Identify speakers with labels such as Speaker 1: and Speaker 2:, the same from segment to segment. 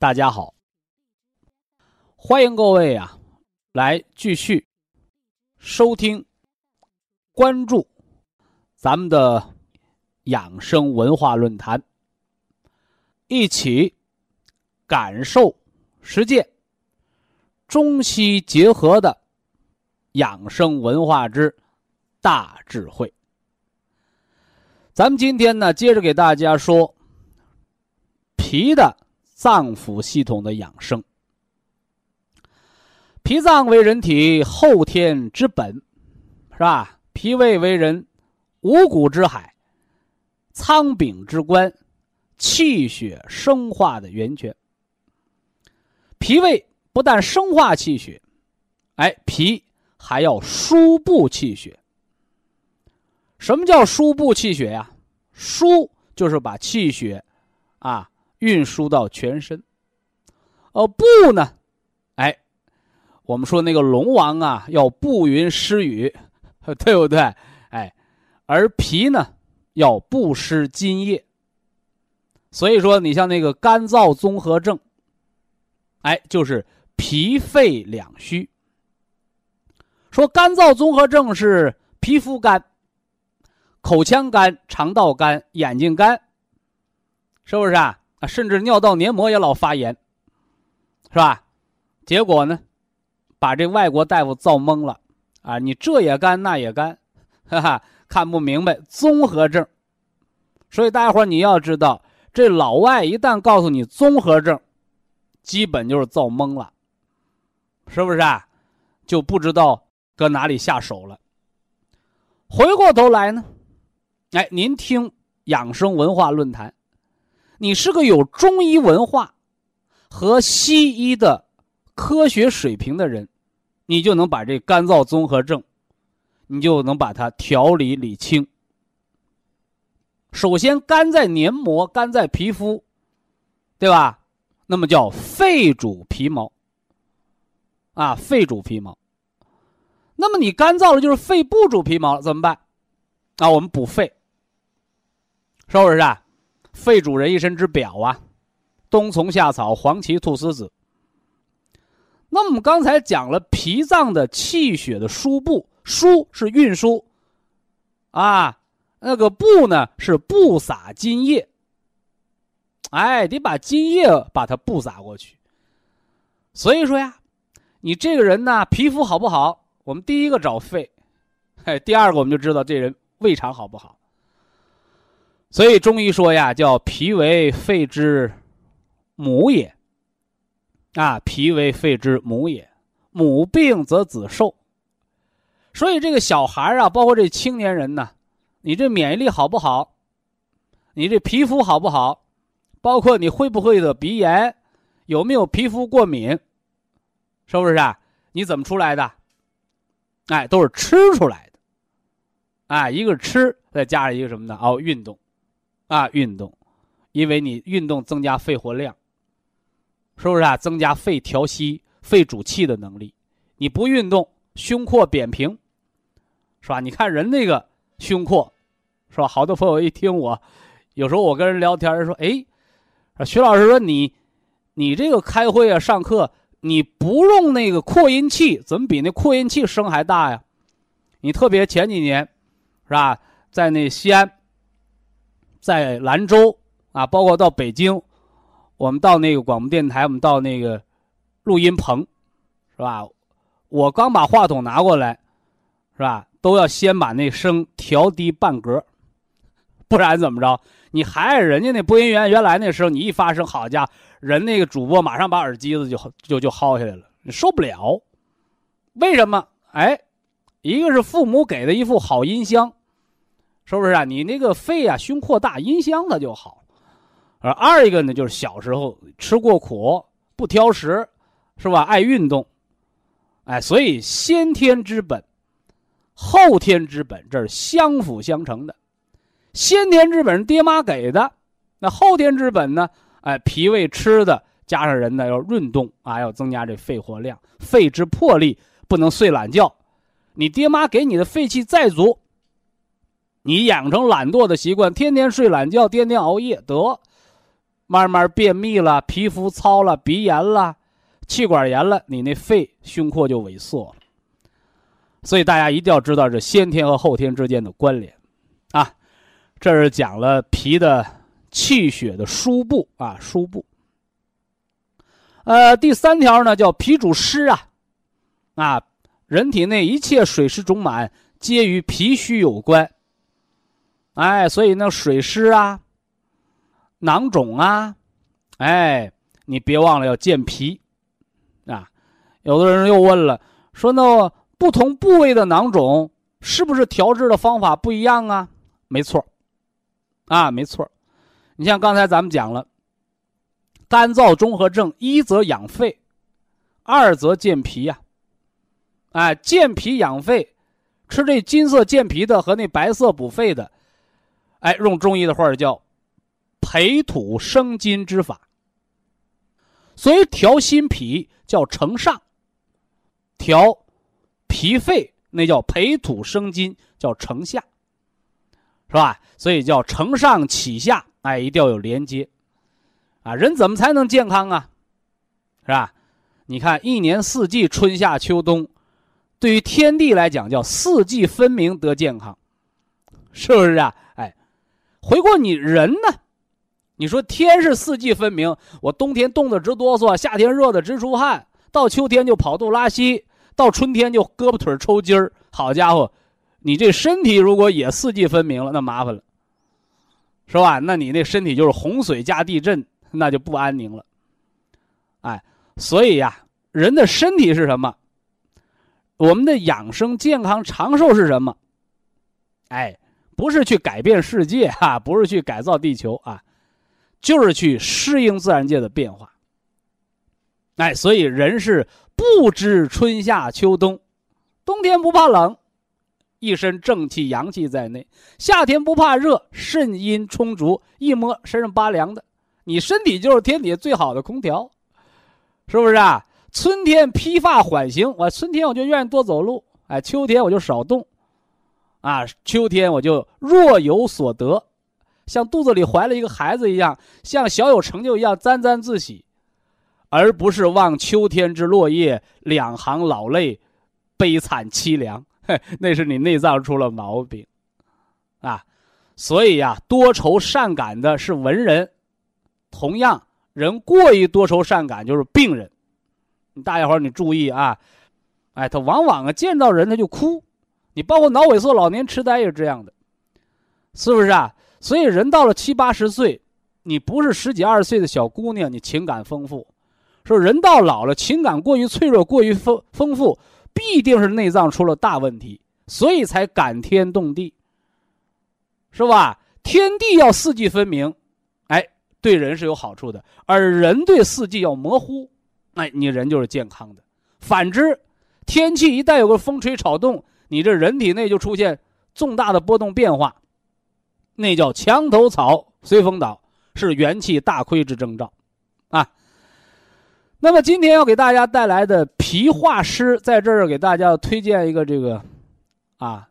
Speaker 1: 大家好，欢迎各位啊，来继续收听、关注咱们的养生文化论坛，一起感受、实践中西结合的养生文化之大智慧。咱们今天呢，接着给大家说脾的。脏腑系统的养生，脾脏为人体后天之本，是吧？脾胃为人五谷之海、仓禀之官、气血生化的源泉。脾胃不但生化气血，哎，脾还要输布气血。什么叫输布气血呀？输就是把气血啊。运输到全身，哦，布呢？哎，我们说那个龙王啊，要布云施雨，对不对？哎，而脾呢，要布施津液。所以说，你像那个干燥综合症，哎，就是脾肺两虚。说干燥综合症是皮肤干、口腔干、肠道干、眼睛干，是不是啊？啊，甚至尿道黏膜也老发炎，是吧？结果呢，把这外国大夫造懵了啊！你这也干，那也干，哈哈，看不明白综合症。所以大家伙你要知道，这老外一旦告诉你综合症，基本就是造懵了，是不是啊？就不知道搁哪里下手了。回过头来呢，哎，您听养生文化论坛。你是个有中医文化和西医的科学水平的人，你就能把这干燥综合症，你就能把它调理理清。首先，肝在黏膜，肝在皮肤，对吧？那么叫肺主皮毛，啊，肺主皮毛。那么你干燥了，就是肺不主皮毛了，怎么办？啊，我们补肺，是不是啊？肺主人一身之表啊，冬虫夏草、黄芪、菟丝子。那我们刚才讲了脾脏的气血的输布，输是运输，啊，那个布呢是布撒津液。哎，得把津液把它布撒过去。所以说呀，你这个人呢，皮肤好不好？我们第一个找肺，哎，第二个我们就知道这人胃肠好不好。所以中医说呀，叫脾为肺之母也。啊，脾为肺之母也，母病则子受。所以这个小孩啊，包括这青年人呢，你这免疫力好不好？你这皮肤好不好？包括你会不会得鼻炎？有没有皮肤过敏？是不是啊？你怎么出来的？哎，都是吃出来的。哎，一个吃，再加上一个什么呢？哦，运动。啊，运动，因为你运动增加肺活量，是不是啊？增加肺调息、肺主气的能力。你不运动，胸廓扁平，是吧？你看人那个胸廓，是吧？好多朋友一听我，有时候我跟人聊天说：“哎，徐老师说你，你这个开会啊、上课，你不用那个扩音器，怎么比那扩音器声还大呀？你特别前几年，是吧？在那西安。”在兰州啊，包括到北京，我们到那个广播电台，我们到那个录音棚，是吧？我刚把话筒拿过来，是吧？都要先把那声调低半格，不然怎么着？你还是人家那播音员原来那声，你一发声，好家伙，人那个主播马上把耳机子就就就薅下来了，你受不了。为什么？哎，一个是父母给的一副好音箱，是不是啊？你那个肺啊，胸廓大，音箱它就好。而二一个呢，就是小时候吃过苦，不挑食，是吧？爱运动，哎，所以先天之本，后天之本，这是相辅相成的。先天之本是爹妈给的，那后天之本呢？哎，脾胃吃的，加上人呢要运动啊，要增加这肺活量，肺之魄力，不能睡懒觉。你爹妈给你的肺气再足，你养成懒惰的习惯，天天睡懒觉，天天熬夜，得。慢慢便秘了，皮肤糙了，鼻炎了，气管炎了，你那肺胸廓就萎缩了。所以大家一定要知道这先天和后天之间的关联，啊，这是讲了脾的气血的输布啊，输布。呃，第三条呢叫脾主湿啊，啊，人体内一切水湿肿满皆与脾虚有关。哎，所以呢水湿啊。囊肿啊，哎，你别忘了要健脾，啊，有的人又问了，说那不同部位的囊肿是不是调治的方法不一样啊？没错，啊，没错，你像刚才咱们讲了，干燥综合症，一则养肺，二则健脾呀，哎，健脾养肺，吃这金色健脾的和那白色补肺的，哎，用中医的话叫。培土生金之法，所以调心脾叫承上，调脾肺那叫培土生金，叫承下，是吧？所以叫承上启下，哎，一定要有连接，啊，人怎么才能健康啊？是吧？你看一年四季，春夏秋冬，对于天地来讲叫四季分明得健康，是不是啊？回过你人呢？你说天是四季分明，我冬天冻得直哆嗦，夏天热得直出汗，到秋天就跑肚拉稀，到春天就胳膊腿抽筋儿。好家伙，你这身体如果也四季分明了，那麻烦了，是吧？那你那身体就是洪水加地震，那就不安宁了。哎，所以呀，人的身体是什么？我们的养生、健康、长寿是什么？哎，不是去改变世界哈，不是去改造地球啊。就是去适应自然界的变化，哎，所以人是不知春夏秋冬，冬天不怕冷，一身正气阳气在内；夏天不怕热，肾阴充足，一摸身上拔凉的。你身体就是天底下最好的空调，是不是啊？春天披发缓行，我春天我就愿意多走路，哎，秋天我就少动，啊，秋天我就若有所得。像肚子里怀了一个孩子一样，像小有成就一样沾沾自喜，而不是望秋天之落叶，两行老泪，悲惨凄凉。嘿那是你内脏出了毛病，啊，所以呀，多愁善感的是文人，同样，人过于多愁善感就是病人。大家伙你注意啊，哎，他往往啊见到人他就哭，你包括脑萎缩、老年痴呆也是这样的，是不是啊？所以，人到了七八十岁，你不是十几二十岁的小姑娘，你情感丰富；说人到老了，情感过于脆弱、过于丰丰富，必定是内脏出了大问题，所以才感天动地，是吧？天地要四季分明，哎，对人是有好处的；而人对四季要模糊，哎，你人就是健康的。反之，天气一旦有个风吹草动，你这人体内就出现重大的波动变化。那叫墙头草随风倒，是元气大亏之征兆，啊。那么今天要给大家带来的脾化湿，在这儿给大家推荐一个这个，啊，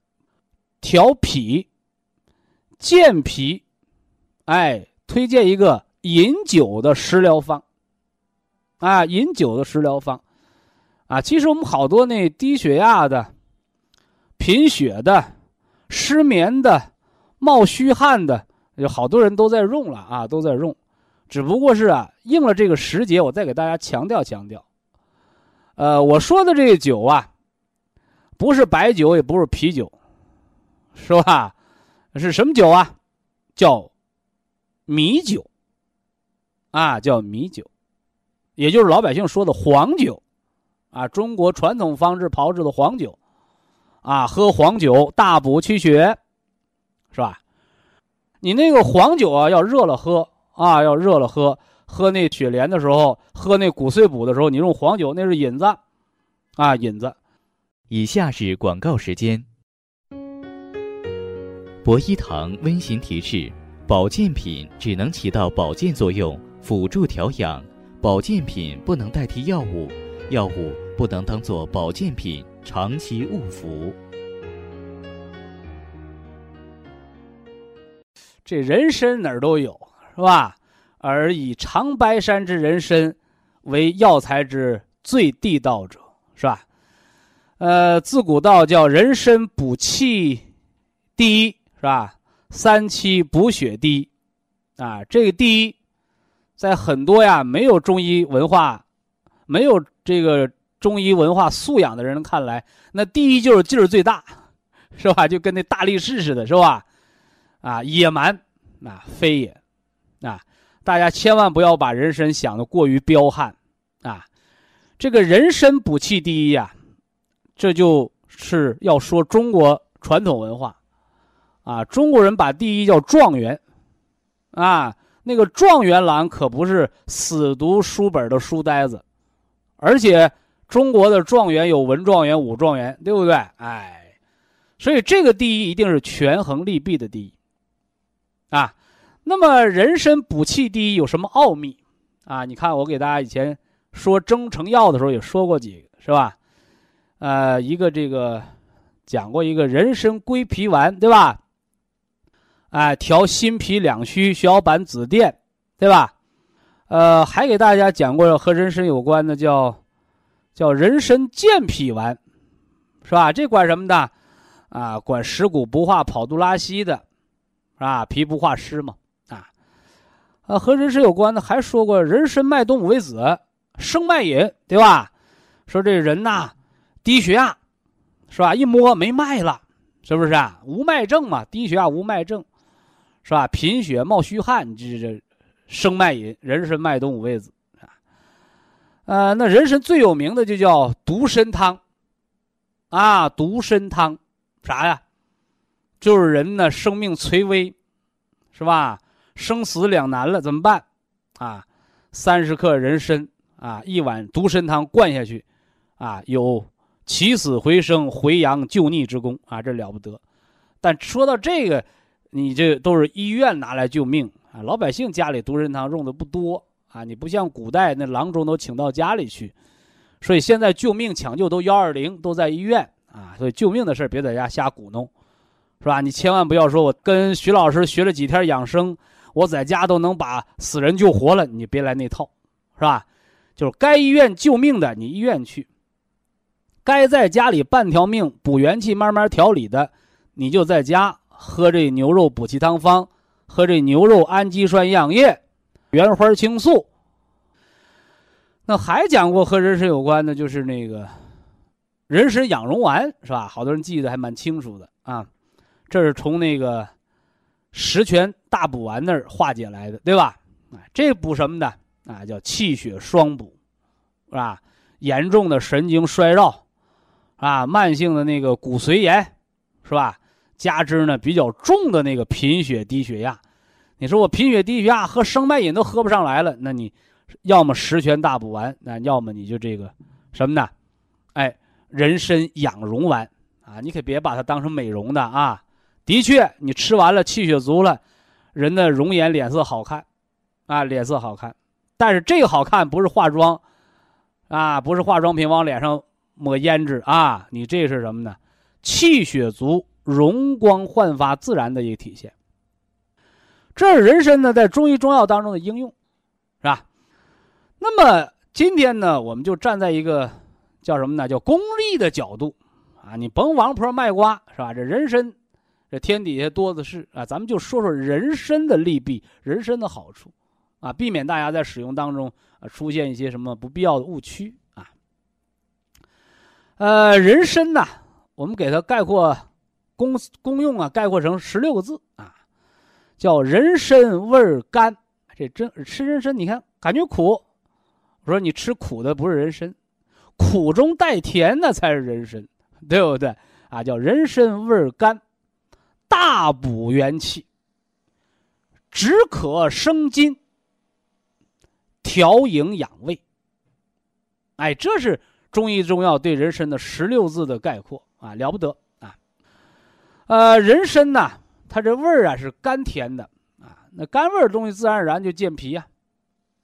Speaker 1: 调脾、健脾，哎，推荐一个饮酒的食疗方，啊，饮酒的食疗方，啊，其实我们好多那低血压的、贫血的、失眠的。冒虚汗的有好多人都在用了啊，都在用，只不过是啊，应了这个时节，我再给大家强调强调。呃，我说的这个酒啊，不是白酒，也不是啤酒，是吧？是什么酒啊？叫米酒啊，叫米酒，也就是老百姓说的黄酒啊。中国传统方式炮制的黄酒啊，喝黄酒大补气血，是吧？你那个黄酒啊，要热了喝啊，要热了喝。喝那雪莲的时候，喝那骨碎补的时候，你用黄酒，那是引子，啊，引子。
Speaker 2: 以下是广告时间。博一堂温馨提示：保健品只能起到保健作用，辅助调养；保健品不能代替药物，药物不能当做保健品长期误服。
Speaker 1: 这人参哪儿都有，是吧？而以长白山之人参为药材之最地道者，是吧？呃，自古道叫人参补气第一，是吧？三七补血第一，啊，这个第一，在很多呀没有中医文化、没有这个中医文化素养的人看来，那第一就是劲儿最大，是吧？就跟那大力士似的，是吧？啊，野蛮，啊，非也，啊。大家千万不要把人参想的过于彪悍，啊，这个人参补气第一呀，这就是要说中国传统文化，啊，中国人把第一叫状元，啊，那个状元郎可不是死读书本的书呆子，而且中国的状元有文状元、武状元，对不对？哎，所以这个第一一定是权衡利弊的第一，啊。那么人参补气第一有什么奥秘啊？你看我给大家以前说中成药的时候也说过几个，是吧？呃，一个这个讲过一个人参归脾丸，对吧？哎，调心脾两虚，小板紫垫，对吧？呃，还给大家讲过和人参有关的，叫叫人参健脾丸，是吧？这管什么的？啊，管食谷不化、跑肚拉稀的，是吧？脾不化湿嘛。啊，和人参有关的还说过人参脉动五味子生脉饮，对吧？说这人呐，低血压，是吧？一摸没脉了，是不是啊？无脉症嘛，低血压无脉症，是吧？贫血冒虚汗，这这生脉饮人参脉动五味子。呃，那人参最有名的就叫独参汤，啊，独参汤啥呀？就是人呢生命垂危，是吧？生死两难了，怎么办？啊，三十克人参啊，一碗独参汤灌下去，啊，有起死回生、回阳救逆之功啊，这了不得。但说到这个，你这都是医院拿来救命啊，老百姓家里独参汤用的不多啊。你不像古代那郎中都请到家里去，所以现在救命抢救都幺二零都在医院啊。所以救命的事别在家瞎鼓弄，是吧？你千万不要说我跟徐老师学了几天养生。我在家都能把死人救活了，你别来那套，是吧？就是该医院救命的，你医院去；该在家里半条命补元气、慢慢调理的，你就在家喝这牛肉补气汤方，喝这牛肉氨基酸营养液、原花青素。那还讲过和人参有关的，就是那个人参养荣丸，是吧？好多人记得还蛮清楚的啊。这是从那个。十全大补丸那儿化解来的，对吧？啊，这补什么的啊？叫气血双补，是吧？严重的神经衰弱，啊，慢性的那个骨髓炎，是吧？加之呢比较重的那个贫血低血压，你说我贫血低血压喝生脉饮都喝不上来了，那你要么十全大补丸，那要么你就这个什么呢？哎，人参养荣丸啊，你可别把它当成美容的啊。的确，你吃完了气血足了，人的容颜脸色好看，啊，脸色好看。但是这个好看不是化妆，啊，不是化妆品往脸上抹胭脂啊，你这是什么呢？气血足，容光焕发，自然的一个体现。这是人参呢在中医中药当中的应用，是吧？那么今天呢，我们就站在一个叫什么呢？叫功利的角度，啊，你甭王婆卖瓜，是吧？这人参。这天底下多的是啊，咱们就说说人参的利弊，人参的好处，啊，避免大家在使用当中啊出现一些什么不必要的误区啊。呃，人参呐，我们给它概括功功用啊，概括成十六个字啊，叫人参味甘。这真吃人参，你看感觉苦，我说你吃苦的不是人参，苦中带甜的才是人参，对不对啊？叫人参味甘，大补元气，止渴生津。调营养胃，哎，这是中医中药对人参的十六字的概括啊，了不得啊！呃，人参呢，它这味儿啊是甘甜的啊，那甘味儿的东西自然而然就健脾呀，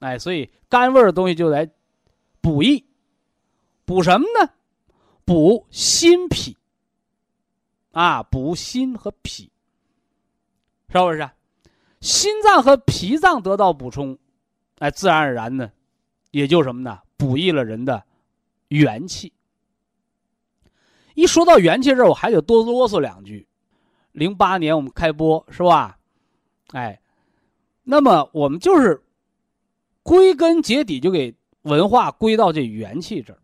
Speaker 1: 哎，所以甘味儿的东西就来补益，补什么呢？补心脾啊，补心和脾，是不是？心脏和脾脏得到补充。哎，自然而然呢，也就什么呢？补益了人的元气。一说到元气这儿，我还得多啰嗦两句。零八年我们开播是吧？哎，那么我们就是归根结底就给文化归到这元气这儿，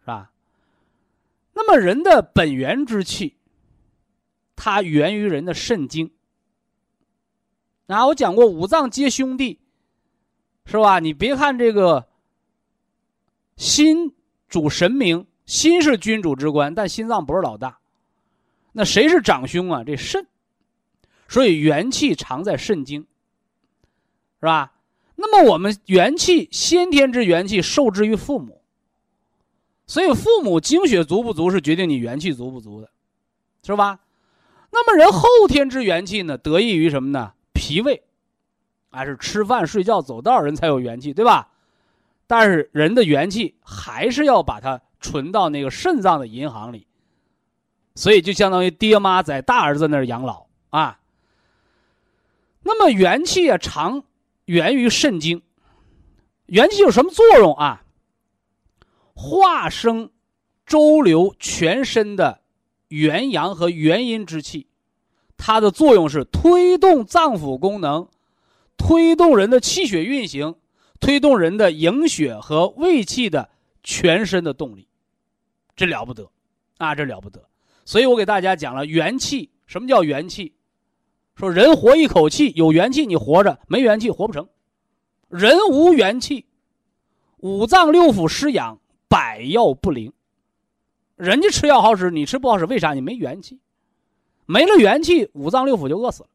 Speaker 1: 是吧？那么人的本源之气，它源于人的肾经。啊，我讲过五脏皆兄弟。是吧？你别看这个心主神明，心是君主之官，但心脏不是老大。那谁是长兄啊？这肾。所以元气藏在肾经，是吧？那么我们元气先天之元气受制于父母，所以父母精血足不足是决定你元气足不足的，是吧？那么人后天之元气呢，得益于什么呢？脾胃。还是吃饭、睡觉、走道人才有元气，对吧？但是人的元气还是要把它存到那个肾脏的银行里，所以就相当于爹妈在大儿子那儿养老啊。那么元气啊，常源于肾经。元气有什么作用啊？化生、周流全身的元阳和元阴之气，它的作用是推动脏腑功能。推动人的气血运行，推动人的营血和胃气的全身的动力，这了不得，啊，这了不得。所以我给大家讲了元气，什么叫元气？说人活一口气，有元气你活着，没元气活不成。人无元气，五脏六腑失养，百药不灵。人家吃药好使，你吃不好使，为啥？你没元气，没了元气，五脏六腑就饿死了。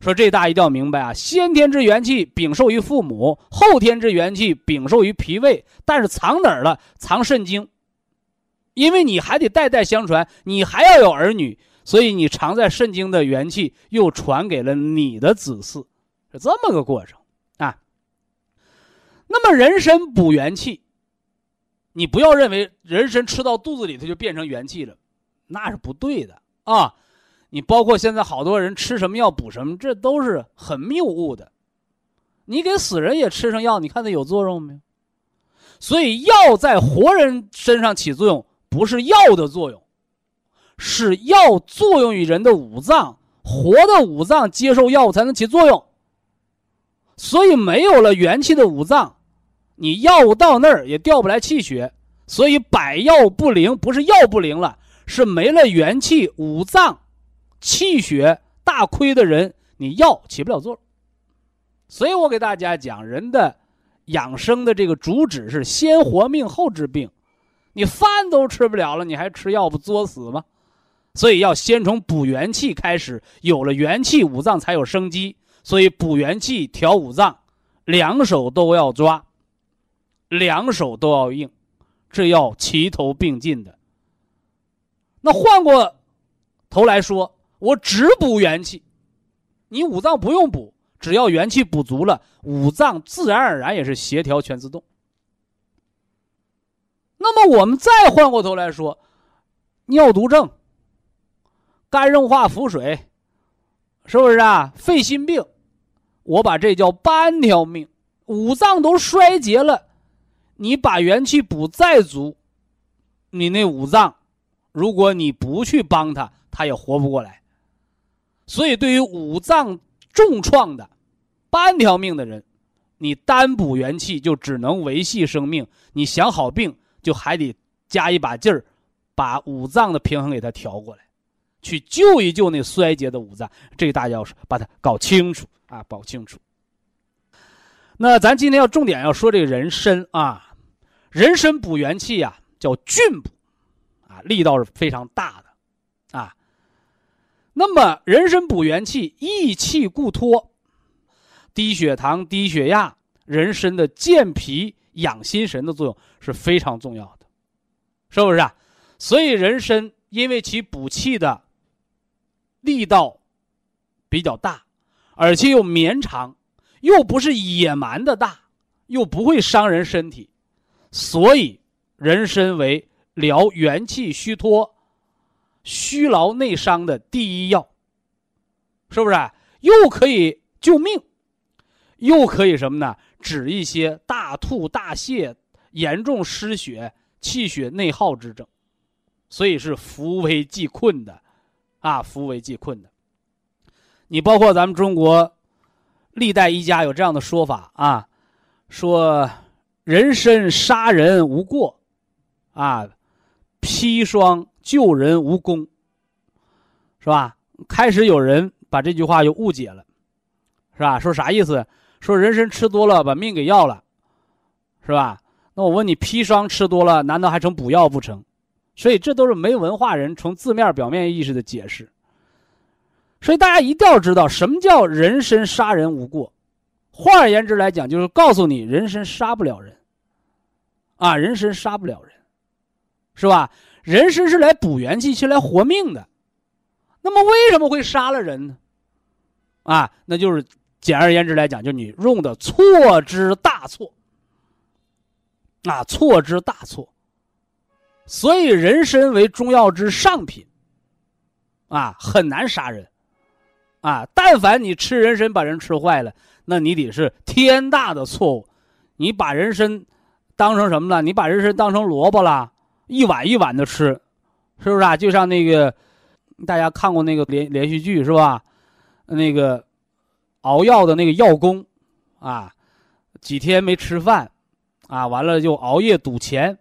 Speaker 1: 说这大家一定要明白啊！先天之元气禀受于父母，后天之元气禀受于脾胃，但是藏哪儿了？藏肾经。因为你还得代代相传，你还要有儿女，所以你藏在肾经的元气又传给了你的子嗣，是这么个过程啊。那么人参补元气，你不要认为人参吃到肚子里它就变成元气了，那是不对的啊。你包括现在好多人吃什么药补什么，这都是很谬误的。你给死人也吃上药，你看它有作用没有？所以药在活人身上起作用，不是药的作用，是药作用于人的五脏，活的五脏接受药物才能起作用。所以没有了元气的五脏，你药物到那儿也调不来气血，所以百药不灵，不是药不灵了，是没了元气五脏。气血大亏的人，你药起不了作用。所以我给大家讲，人的养生的这个主旨是先活命后治病。你饭都吃不了了，你还吃药不作死吗？所以要先从补元气开始，有了元气，五脏才有生机。所以补元气、调五脏，两手都要抓，两手都要硬，这要齐头并进的。那换过头来说。我只补元气，你五脏不用补，只要元气补足了，五脏自然而然也是协调全自动。那么我们再换过头来说，尿毒症、肝硬化腹水，是不是啊？肺心病，我把这叫半条命，五脏都衰竭了，你把元气补再足，你那五脏，如果你不去帮他，他也活不过来。所以，对于五脏重创的，半条命的人，你单补元气就只能维系生命，你想好病就还得加一把劲儿，把五脏的平衡给它调过来，去救一救那衰竭的五脏。这个大家要把它搞清楚啊，搞清楚。那咱今天要重点要说这个人参啊，人参补元气呀，叫菌补，啊，力道是非常大的，啊。那么人参补元气，益气固脱，低血糖、低血压，人参的健脾养心神的作用是非常重要的，是不是啊？所以人参因为其补气的力道比较大，而且又绵长。又不是野蛮的大，又不会伤人身体，所以人参为疗元气虚脱、虚劳内伤的第一药，是不是？又可以救命，又可以什么呢？治一些大吐大泻、严重失血、气血内耗之症，所以是扶危济困的，啊，扶危济困的。你包括咱们中国。历代医家有这样的说法啊，说人参杀人无过，啊，砒霜救人无功，是吧？开始有人把这句话又误解了，是吧？说啥意思？说人参吃多了把命给要了，是吧？那我问你，砒霜吃多了难道还成补药不成？所以这都是没文化人从字面表面意识的解释。所以大家一定要知道什么叫人参杀人无过，换而言之来讲，就是告诉你人参杀不了人，啊，人参杀不了人，是吧？人参是来补元气、是来活命的，那么为什么会杀了人呢？啊，那就是简而言之来讲，就是你用的错之大错，啊，错之大错。所以人参为中药之上品，啊，很难杀人。啊，但凡你吃人参把人吃坏了，那你得是天大的错误。你把人参当成什么了？你把人参当成萝卜了，一碗一碗的吃，是不是啊？就像那个大家看过那个连连续剧是吧？那个熬药的那个药工啊，几天没吃饭啊，完了就熬夜赌钱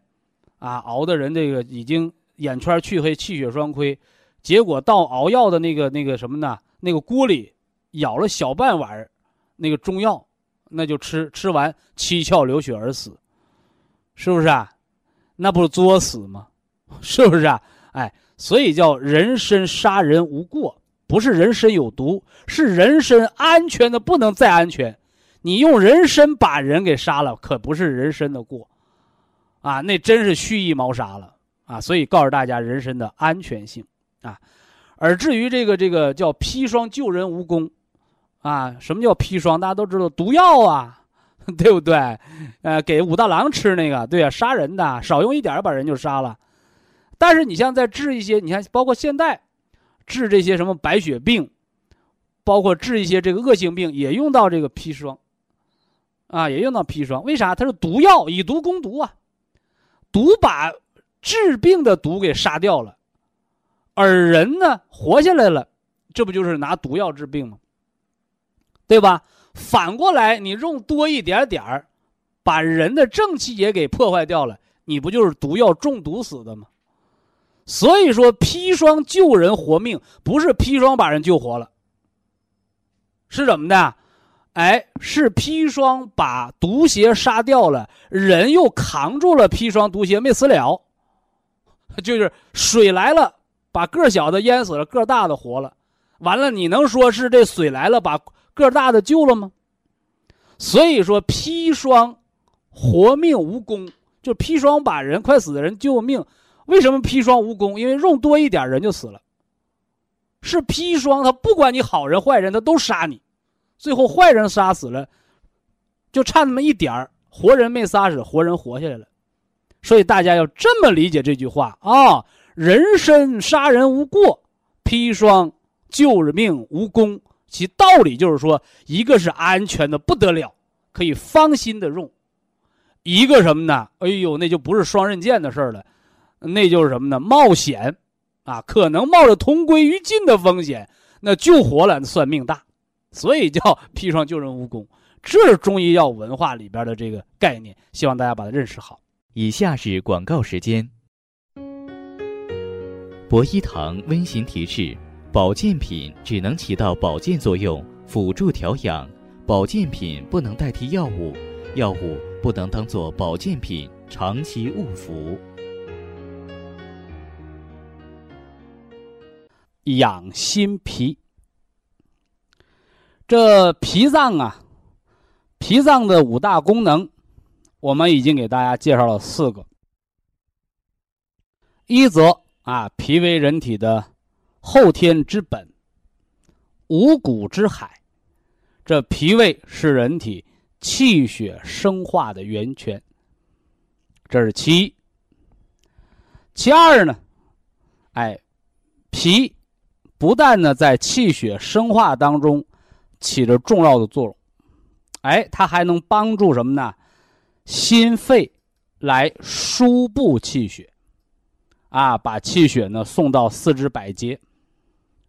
Speaker 1: 啊，熬的人这个已经眼圈黢黑、气血双亏，结果到熬药的那个那个什么呢？那个锅里舀了小半碗那个中药，那就吃，吃完七窍流血而死，是不是啊？那不是作死吗？是不是啊？哎，所以叫人参杀人无过，不是人参有毒，是人参安全的不能再安全。你用人参把人给杀了，可不是人参的过，啊，那真是蓄意谋杀了啊！所以告诉大家人参的安全性啊。而至于这个这个叫砒霜救人无功，啊，什么叫砒霜？大家都知道毒药啊，对不对？呃，给武大郎吃那个，对啊，杀人的，少用一点把人就杀了。但是你像在治一些，你看包括现代治这些什么白血病，包括治一些这个恶性病，也用到这个砒霜，啊，也用到砒霜。为啥？它是毒药，以毒攻毒啊，毒把治病的毒给杀掉了。而人呢，活下来了，这不就是拿毒药治病吗？对吧？反过来，你用多一点点儿，把人的正气也给破坏掉了，你不就是毒药中毒死的吗？所以说，砒霜救人活命，不是砒霜把人救活了，是怎么的？哎，是砒霜把毒邪杀掉了，人又扛住了砒霜毒邪没死了，就是水来了。把个小的淹死了，个大的活了，完了，你能说是这水来了把个大的救了吗？所以说砒霜活命无功，就砒霜把人快死的人救命。为什么砒霜无功？因为用多一点人就死了。是砒霜，他不管你好人坏人，他都杀你，最后坏人杀死了，就差那么一点儿，活人没杀死，活人活下来了。所以大家要这么理解这句话啊。人参杀人无过，砒霜救人命无功。其道理就是说，一个是安全的不得了，可以放心的用；一个什么呢？哎呦，那就不是双刃剑的事儿了，那就是什么呢？冒险啊，可能冒着同归于尽的风险。那救活了，算命大。所以叫砒霜救人无功。这是中医药文化里边的这个概念，希望大家把它认识好。
Speaker 2: 以下是广告时间。博一堂温馨提示：保健品只能起到保健作用，辅助调养；保健品不能代替药物，药物不能当做保健品长期误服。
Speaker 1: 养心脾，这脾脏啊。脾脏的五大功能，我们已经给大家介绍了四个。一则啊，脾为人体的后天之本，五谷之海，这脾胃是人体气血生化的源泉。这是其一。其二呢，哎，脾不但呢在气血生化当中起着重要的作用。哎，它还能帮助什么呢？心肺来输布气血，啊，把气血呢送到四肢百节，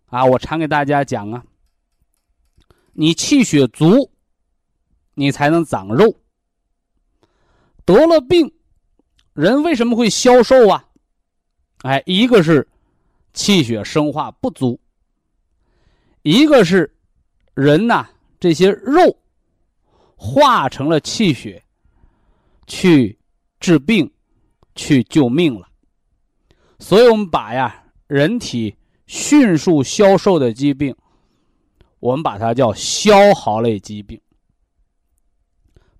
Speaker 1: 啊，我常给大家讲啊，你气血足，你才能长肉。得了病，人为什么会消瘦啊？哎，一个是气血生化不足，一个是人呐这些肉。化成了气血，去治病，去救命了。所以我们把呀人体迅速消瘦的疾病，我们把它叫消耗类疾病。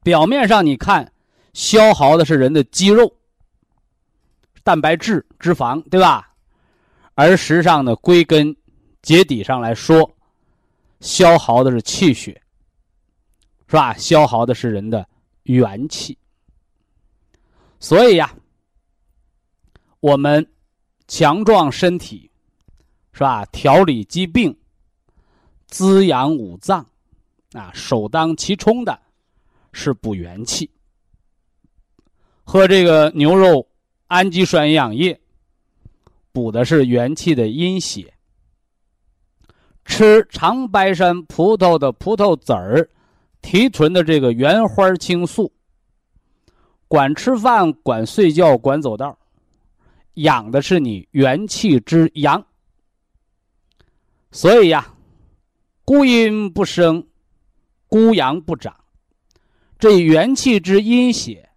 Speaker 1: 表面上你看，消耗的是人的肌肉、蛋白质、脂肪，对吧？而实际上呢，归根结底上来说，消耗的是气血。是吧？消耗的是人的元气，所以呀，我们强壮身体，是吧？调理疾病，滋养五脏，啊，首当其冲的是补元气。喝这个牛肉氨基酸营养液，补的是元气的阴血。吃长白山葡萄的葡萄籽儿。提纯的这个原花青素，管吃饭，管睡觉，管走道，养的是你元气之阳。所以呀，孤阴不生，孤阳不长。这元气之阴血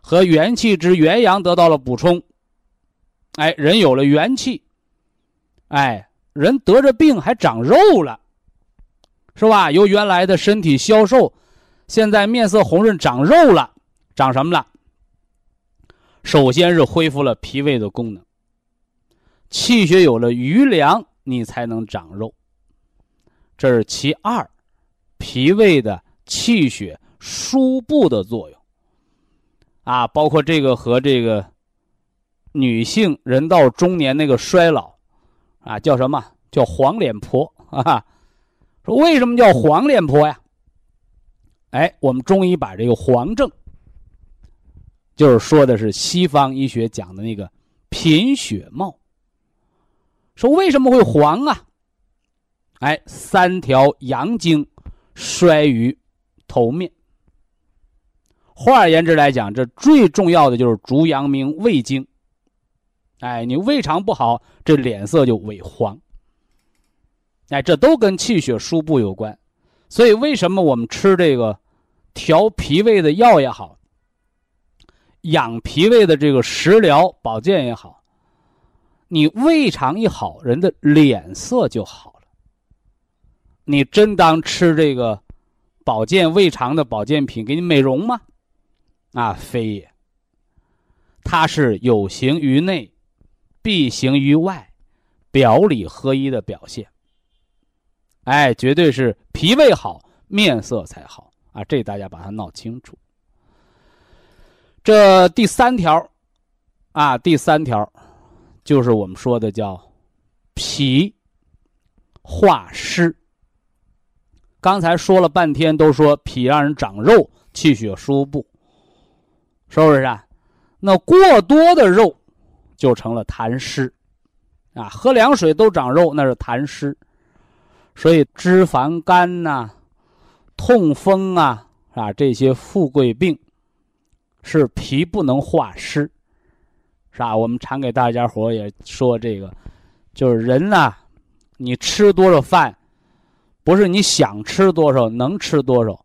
Speaker 1: 和元气之元阳得到了补充，哎，人有了元气，哎，人得着病还长肉了。是吧？由原来的身体消瘦，现在面色红润，长肉了，长什么了？首先是恢复了脾胃的功能，气血有了余粮，你才能长肉。这是其二，脾胃的气血输布的作用。啊，包括这个和这个女性人到中年那个衰老，啊，叫什么叫黄脸婆啊？说为什么叫黄脸婆呀？哎，我们中医把这个黄症，就是说的是西方医学讲的那个贫血貌。说为什么会黄啊？哎，三条阳经衰于头面。换而言之来讲，这最重要的就是足阳明胃经。哎，你胃肠不好，这脸色就萎黄。哎，这都跟气血输布有关，所以为什么我们吃这个调脾胃的药也好，养脾胃的这个食疗保健也好，你胃肠一好，人的脸色就好了。你真当吃这个保健胃肠的保健品给你美容吗？啊，非也。它是有形于内，必行于外，表里合一的表现。哎，绝对是脾胃好，面色才好啊！这大家把它闹清楚。这第三条，啊，第三条，就是我们说的叫脾化湿。刚才说了半天，都说脾让人长肉，气血输布，是不是啊？那过多的肉就成了痰湿，啊，喝凉水都长肉，那是痰湿。所以脂肪肝呐、痛风啊啊这些富贵病，是脾不能化湿，是吧？我们常给大家伙也说这个，就是人呐，你吃多少饭，不是你想吃多少能吃多少，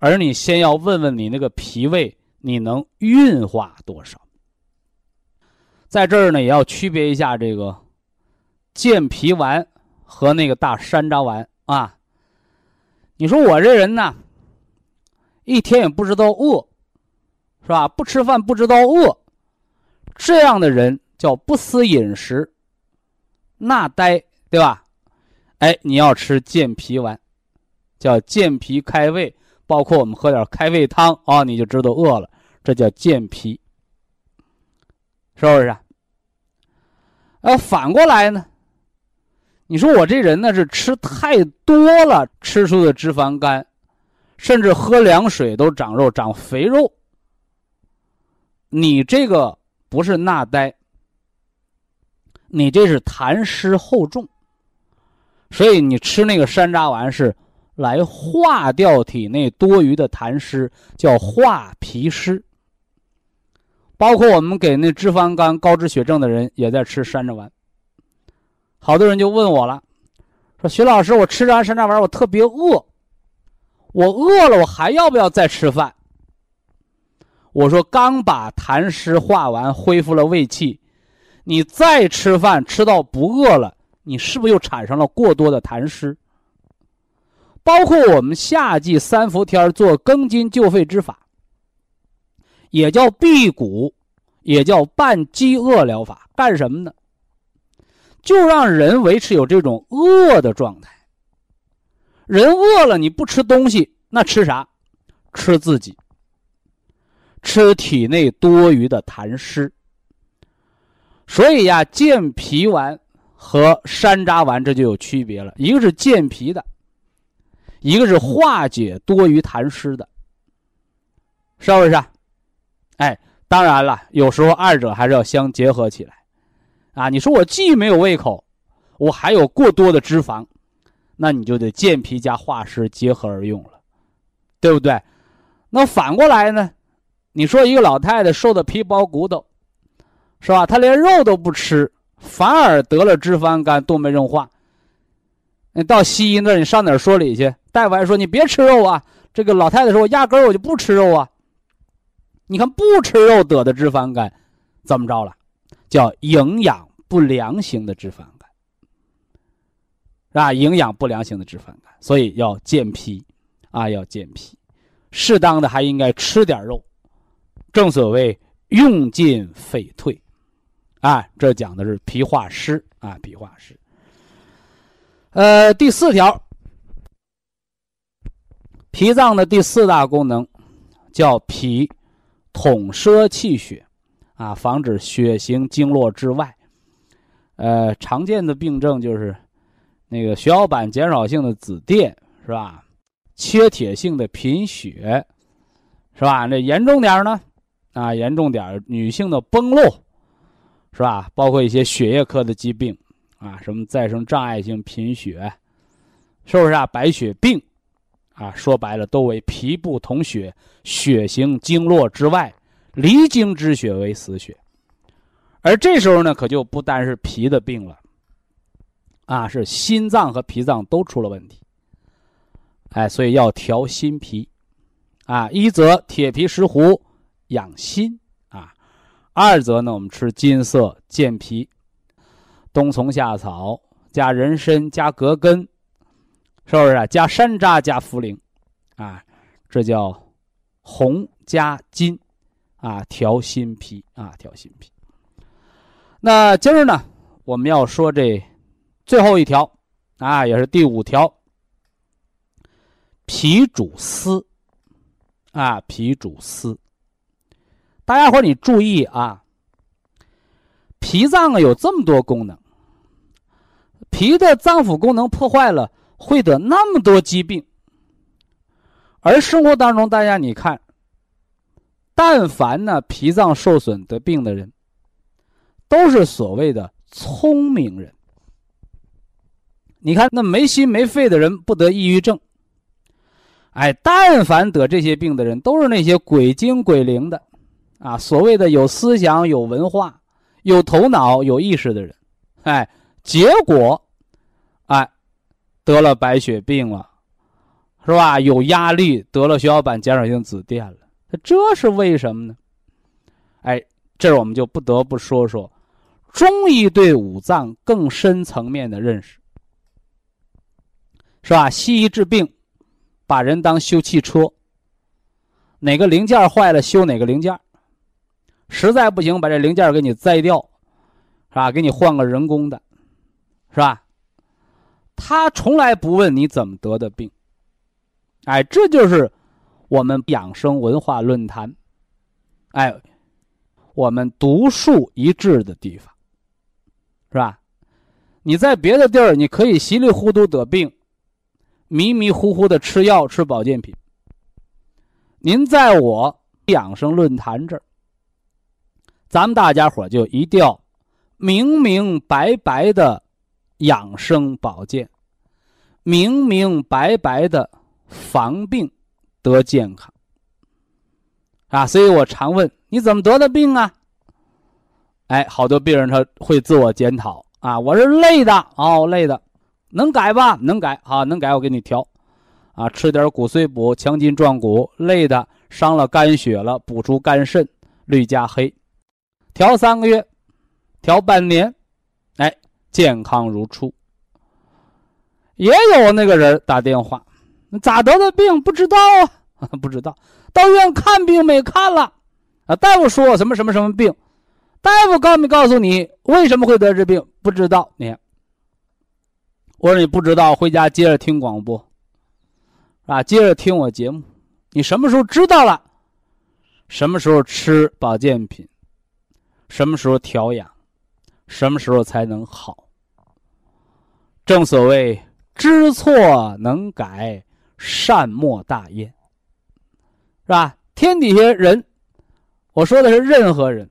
Speaker 1: 而你先要问问你那个脾胃，你能运化多少。在这儿呢，也要区别一下这个健脾丸和那个大山楂丸啊。你说我这人呢，一天也不知道饿，是吧？不吃饭不知道饿，这样的人叫不思饮食，那呆，对吧？哎，你要吃健脾丸，叫健脾开胃，包括我们喝点开胃汤啊，你就知道饿了，这叫健脾。是不是？啊，反过来呢？你说我这人呢是吃太多了，吃出的脂肪肝，甚至喝凉水都长肉、长肥肉。你这个不是纳呆，你这是痰湿厚重，所以你吃那个山楂丸是来化掉体内多余的痰湿，叫化脾湿。包括我们给那脂肪肝、高脂血症的人也在吃山楂丸。好多人就问我了，说徐老师，我吃完山楂丸，我特别饿，我饿了，我还要不要再吃饭？我说，刚把痰湿化完，恢复了胃气，你再吃饭，吃到不饿了，你是不是又产生了过多的痰湿？包括我们夏季三伏天做庚金救肺之法。也叫辟谷，也叫半饥饿疗法，干什么呢？就让人维持有这种饿的状态。人饿了，你不吃东西，那吃啥？吃自己，吃体内多余的痰湿。所以呀，健脾丸和山楂丸这就有区别了，一个是健脾的，一个是化解多余痰湿的，是不是？哎，当然了，有时候二者还是要相结合起来，啊，你说我既没有胃口，我还有过多的脂肪，那你就得健脾加化湿结合而用了，对不对？那反过来呢？你说一个老太太瘦的皮包骨头，是吧？她连肉都不吃，反而得了脂肪肝、动脉硬化。你到西医那，你上哪说理去？大夫还说你别吃肉啊。这个老太太说：“我压根儿我就不吃肉啊。”你看，不吃肉得的脂肪肝，怎么着了？叫营养不良型的脂肪肝，是吧？营养不良型的脂肪肝，所以要健脾，啊，要健脾，适当的还应该吃点肉，正所谓用进废退，啊，这讲的是脾化湿啊，脾化湿。呃，第四条，脾脏的第四大功能叫脾。统摄气血，啊，防止血行经络之外。呃，常见的病症就是那个血小板减少性的紫癜，是吧？缺铁性的贫血，是吧？那严重点呢？啊，严重点女性的崩漏，是吧？包括一些血液科的疾病，啊，什么再生障碍性贫血，是不是啊？白血病。啊，说白了，都为脾不统血，血行经络之外，离经之血为死血。而这时候呢，可就不单是脾的病了，啊，是心脏和脾脏都出了问题。哎，所以要调心脾，啊，一则铁皮石斛养心啊，二则呢，我们吃金色健脾，冬虫夏草加人参加葛根。是不是啊？加山楂加茯苓，啊，这叫红加金，啊，调心脾啊，调心脾。那今儿呢，我们要说这最后一条，啊，也是第五条，脾主思，啊，脾主思。大家伙你注意啊，脾脏啊有这么多功能，脾的脏腑功能破坏了。会得那么多疾病，而生活当中，大家你看，但凡呢脾脏受损得病的人，都是所谓的聪明人。你看那没心没肺的人不得抑郁症。哎，但凡得这些病的人，都是那些鬼精鬼灵的，啊，所谓的有思想、有文化、有头脑、有意识的人，哎，结果，得了白血病了，是吧？有压力，得了血小板减少性紫癜了，这是为什么呢？哎，这我们就不得不说说中医对五脏更深层面的认识，是吧？西医治病。把人当修汽车，哪个零件坏了修哪个零件，实在不行把这零件给你摘掉，是吧？给你换个人工的，是吧？他从来不问你怎么得的病，哎，这就是我们养生文化论坛，哎，我们独树一帜的地方，是吧？你在别的地儿你可以稀里糊涂得病。迷迷糊糊的吃药吃保健品。您在我养生论坛这儿，咱们大家伙就一定要明明白白的养生保健，明明白白的防病得健康。啊，所以我常问你怎么得的病啊？哎，好多病人他会自我检讨啊，我是累的哦，累的。能改吧？能改啊，能改我给你调，啊，吃点骨髓补，强筋壮骨。累的伤了肝血了，补出肝肾，绿加黑，调三个月，调半年，哎，健康如初。也有那个人打电话，咋得的病不知道啊？不知道，到医院看病没看了，啊，大夫说我什么什么什么病，大夫告没告诉你为什么会得这病？不知道，你。我说你不知道，回家接着听广播，啊，接着听我节目。你什么时候知道了？什么时候吃保健品？什么时候调养？什么时候才能好？正所谓知错能改，善莫大焉，是吧？天底下人，我说的是任何人，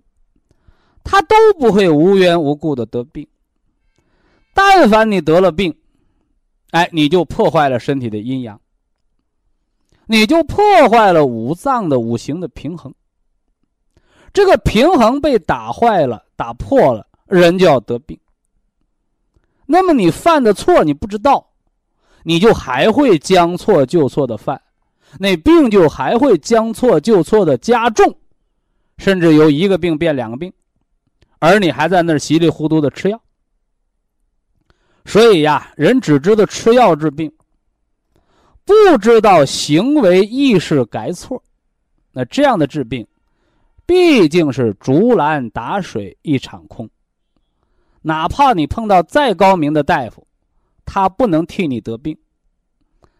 Speaker 1: 他都不会无缘无故的得病。但凡你得了病，哎，你就破坏了身体的阴阳，你就破坏了五脏的五行的平衡。这个平衡被打坏了、打破了，人就要得病。那么你犯的错你不知道，你就还会将错就错的犯，那病就还会将错就错的加重，甚至由一个病变两个病，而你还在那儿稀里糊涂的吃药。所以呀，人只知道吃药治病，不知道行为意识改错，那这样的治病，毕竟是竹篮打水一场空。哪怕你碰到再高明的大夫，他不能替你得病，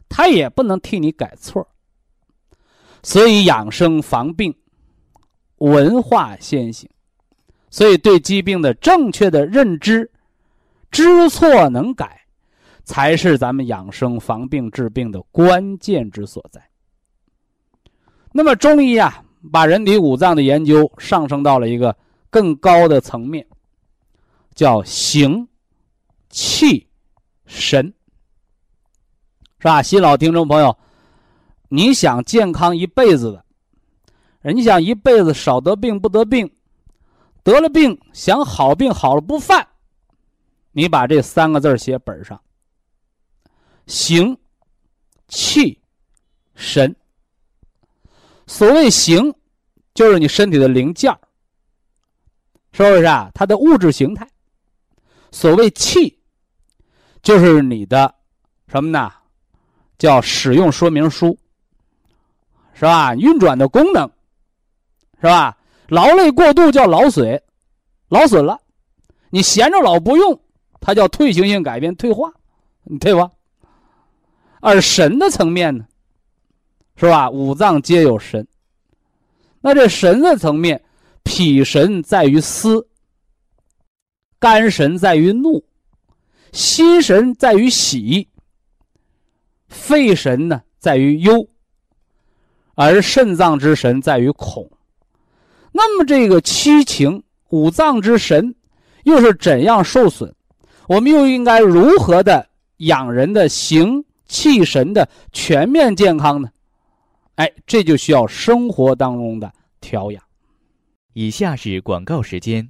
Speaker 1: 他也不能替你改错。所以养生防病，文化先行。所以对疾病的正确的认知。知错能改，才是咱们养生防病治病的关键之所在。那么中医啊，把人体五脏的研究上升到了一个更高的层面，叫形、气、神，是吧？新老听众朋友，你想健康一辈子的，人家想一辈子少得病不得病，得了病想好病好了不犯。你把这三个字写本上。形、气、神。所谓形，就是你身体的零件是不是啊？它的物质形态。所谓气，就是你的什么呢？叫使用说明书，是吧？运转的功能，是吧？劳累过度叫劳损，劳损了，你闲着老不用。它叫退行性改变、退化，对吧？而神的层面呢，是吧？五脏皆有神。那这神的层面，脾神在于思，肝神在于怒，心神在于喜，肺神呢在于忧，而肾脏之神在于恐。那么这个七情五脏之神又是怎样受损？我们又应该如何的养人的形气神的全面健康呢？哎，这就需要生活当中的调养。
Speaker 2: 以下是广告时间。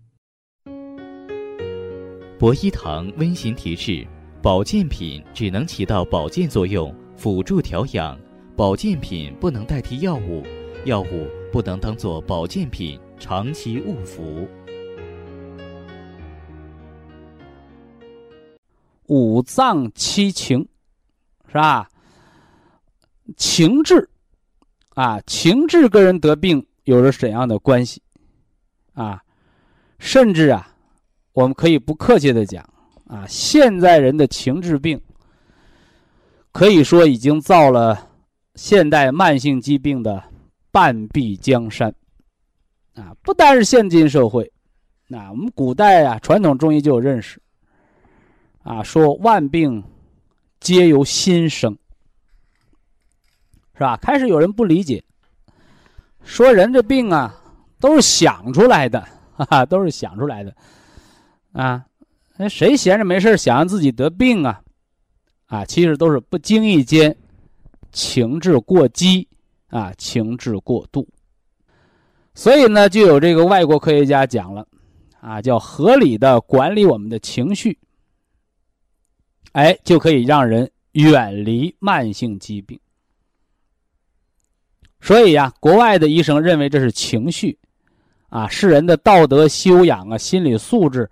Speaker 2: 博一堂温馨提示：保健品只能起到保健作用，辅助调养；保健品不能代替药物，药物不能当做保健品长期误服。
Speaker 1: 五脏七情，是吧？情志，啊，情志跟人得病有着怎样的关系？啊，甚至啊，我们可以不客气的讲，啊，现在人的情志病，可以说已经造了现代慢性疾病的半壁江山。啊，不单是现今社会，那我们古代啊，传统中医就有认识。啊，说万病皆由心生，是吧？开始有人不理解，说人这病啊都是想出来的，哈哈，都是想出来的，啊，那谁闲着没事想让自己得病啊？啊，其实都是不经意间情志过激啊，情志过度，所以呢，就有这个外国科学家讲了，啊，叫合理的管理我们的情绪。哎，就可以让人远离慢性疾病。所以呀，国外的医生认为这是情绪，啊，是人的道德修养啊，心理素质，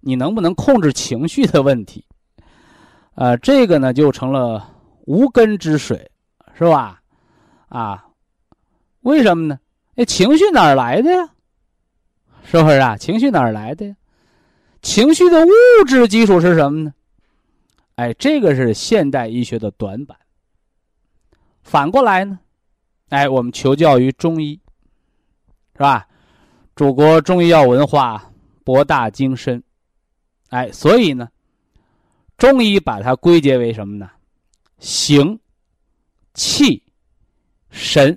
Speaker 1: 你能不能控制情绪的问题？呃，这个呢就成了无根之水，是吧？啊，为什么呢？那情绪哪儿来的呀？是不是啊？情绪哪儿来的呀？情绪的物质基础是什么呢？哎，这个是现代医学的短板。反过来呢，哎，我们求教于中医，是吧？祖国中医药文化博大精深，哎，所以呢，中医把它归结为什么呢？形、气、神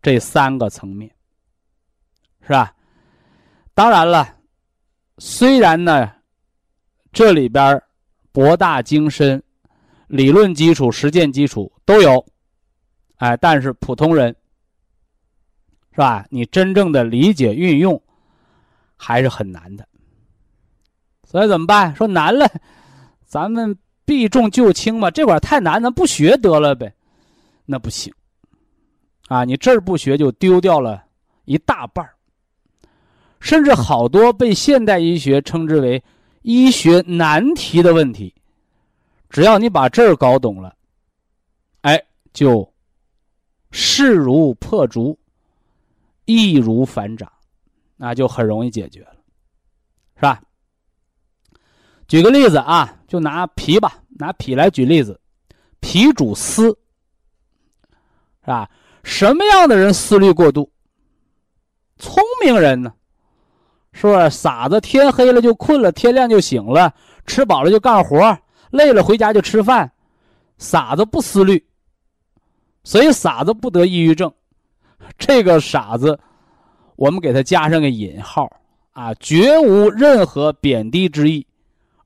Speaker 1: 这三个层面，是吧？当然了，虽然呢，这里边博大精深，理论基础、实践基础都有，哎，但是普通人，是吧？你真正的理解运用，还是很难的。所以怎么办？说难了，咱们避重就轻吧。这会儿太难，咱不学得了呗？那不行，啊，你这儿不学就丢掉了一大半儿甚至好多被现代医学称之为。医学难题的问题，只要你把这儿搞懂了，哎，就势如破竹，易如反掌，那就很容易解决了，是吧？举个例子啊，就拿脾吧，拿脾来举例子，脾主思，是吧？什么样的人思虑过度？聪明人呢？是不是傻子？天黑了就困了，天亮就醒了，吃饱了就干活，累了回家就吃饭。傻子不思虑，所以傻子不得抑郁症。这个傻子，我们给他加上个引号啊，绝无任何贬低之意，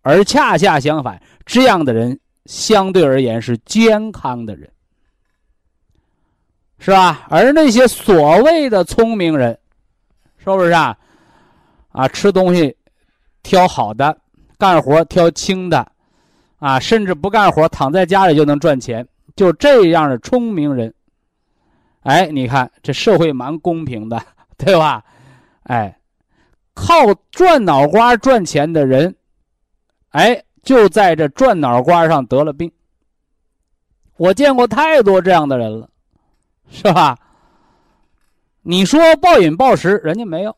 Speaker 1: 而恰恰相反，这样的人相对而言是健康的人，是吧？而那些所谓的聪明人，是不是啊？啊，吃东西挑好的，干活挑轻的，啊，甚至不干活，躺在家里就能赚钱，就这样的聪明人，哎，你看这社会蛮公平的，对吧？哎，靠赚脑瓜赚钱的人，哎，就在这转脑瓜上得了病。我见过太多这样的人了，是吧？你说暴饮暴食，人家没有。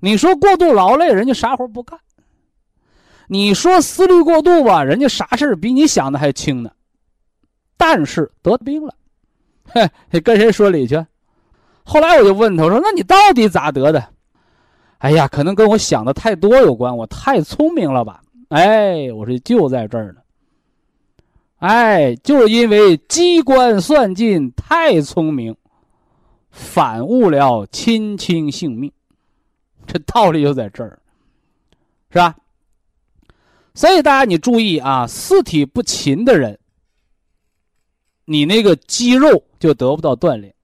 Speaker 1: 你说过度劳累，人家啥活不干；你说思虑过度吧，人家啥事比你想的还轻呢。但是得病了，嘿，跟谁说理去？后来我就问他，我说：“那你到底咋得的？”哎呀，可能跟我想的太多有关，我太聪明了吧？哎，我说就在这儿呢。哎，就是因为机关算尽，太聪明，反误了亲亲性命。这道理就在这儿，是吧？所以大家你注意啊，四体不勤的人，你那个肌肉就得不到锻炼，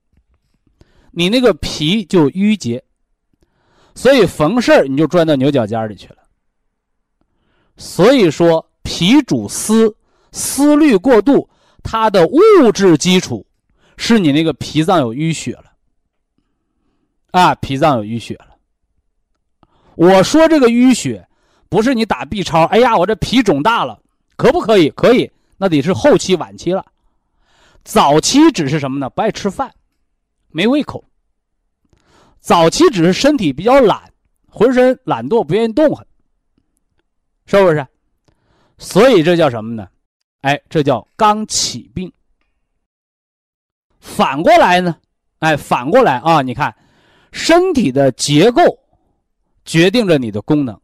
Speaker 1: 你那个脾就淤结，所以逢事儿你就钻到牛角尖里去了。所以说，脾主思，思虑过度，它的物质基础是你那个脾脏有淤血了，啊，脾脏有淤血了。我说这个淤血。不是你打 B 超，哎呀，我这脾肿大了，可不可以？可以，那得是后期、晚期了。早期只是什么呢？不爱吃饭，没胃口。早期只是身体比较懒，浑身懒惰，不愿意动弹，是不是？所以这叫什么呢？哎，这叫刚起病。反过来呢？哎，反过来啊，你看，身体的结构决定着你的功能。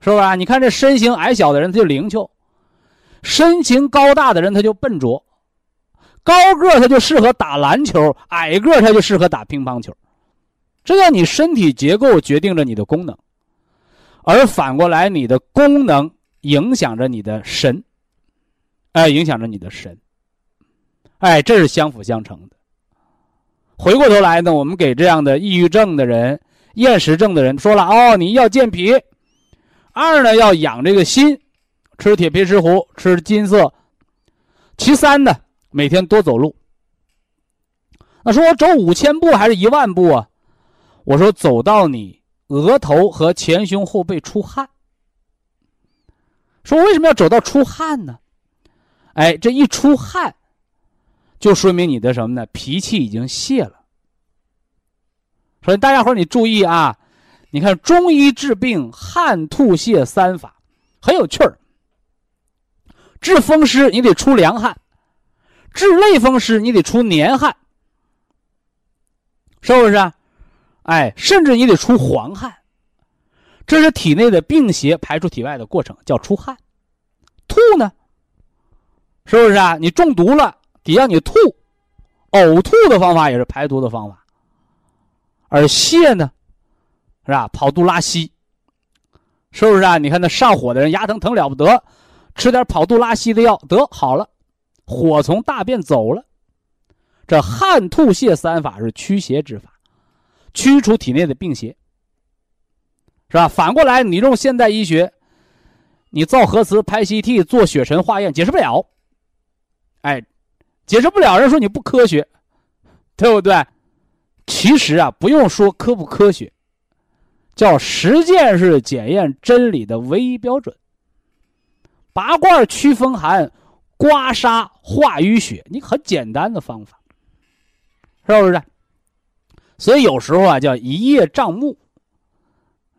Speaker 1: 是不是啊？你看这身形矮小的人他就灵巧，身形高大的人他就笨拙，高个他就适合打篮球，矮个他就适合打乒乓球。这叫你身体结构决定着你的功能，而反过来你的功能影响着你的神，哎，影响着你的神，哎，这是相辅相成的。回过头来呢，我们给这样的抑郁症的人、厌食症的人说了哦，你要健脾。二呢，要养这个心，吃铁皮石斛，吃金色。其三呢，每天多走路。那说我走五千步还是一万步啊？我说走到你额头和前胸后背出汗。说为什么要走到出汗呢？哎，这一出汗，就说明你的什么呢？脾气已经泄了。所以大家伙你注意啊。你看中医治病汗吐泻三法，很有趣儿。治风湿你得出凉汗，治类风湿你得出黏汗，是不是啊？哎，甚至你得出黄汗，这是体内的病邪排出体外的过程，叫出汗。吐呢，是不是啊？你中毒了，得让你吐，呕吐的方法也是排毒的方法。而泻呢？是吧？跑肚拉稀，是不是啊？你看那上火的人牙疼疼了不得，吃点跑肚拉稀的药得好了，火从大便走了。这汗吐泻三法是驱邪之法，驱除体内的病邪，是吧？反过来，你用现代医学，你造核磁、拍 CT、做血沉化验，解释不了。哎，解释不了，人说你不科学，对不对？其实啊，不用说科不科学。叫实践是检验真理的唯一标准。拔罐驱风寒，刮痧化淤血，你很简单的方法，是不是？所以有时候啊，叫一叶障目，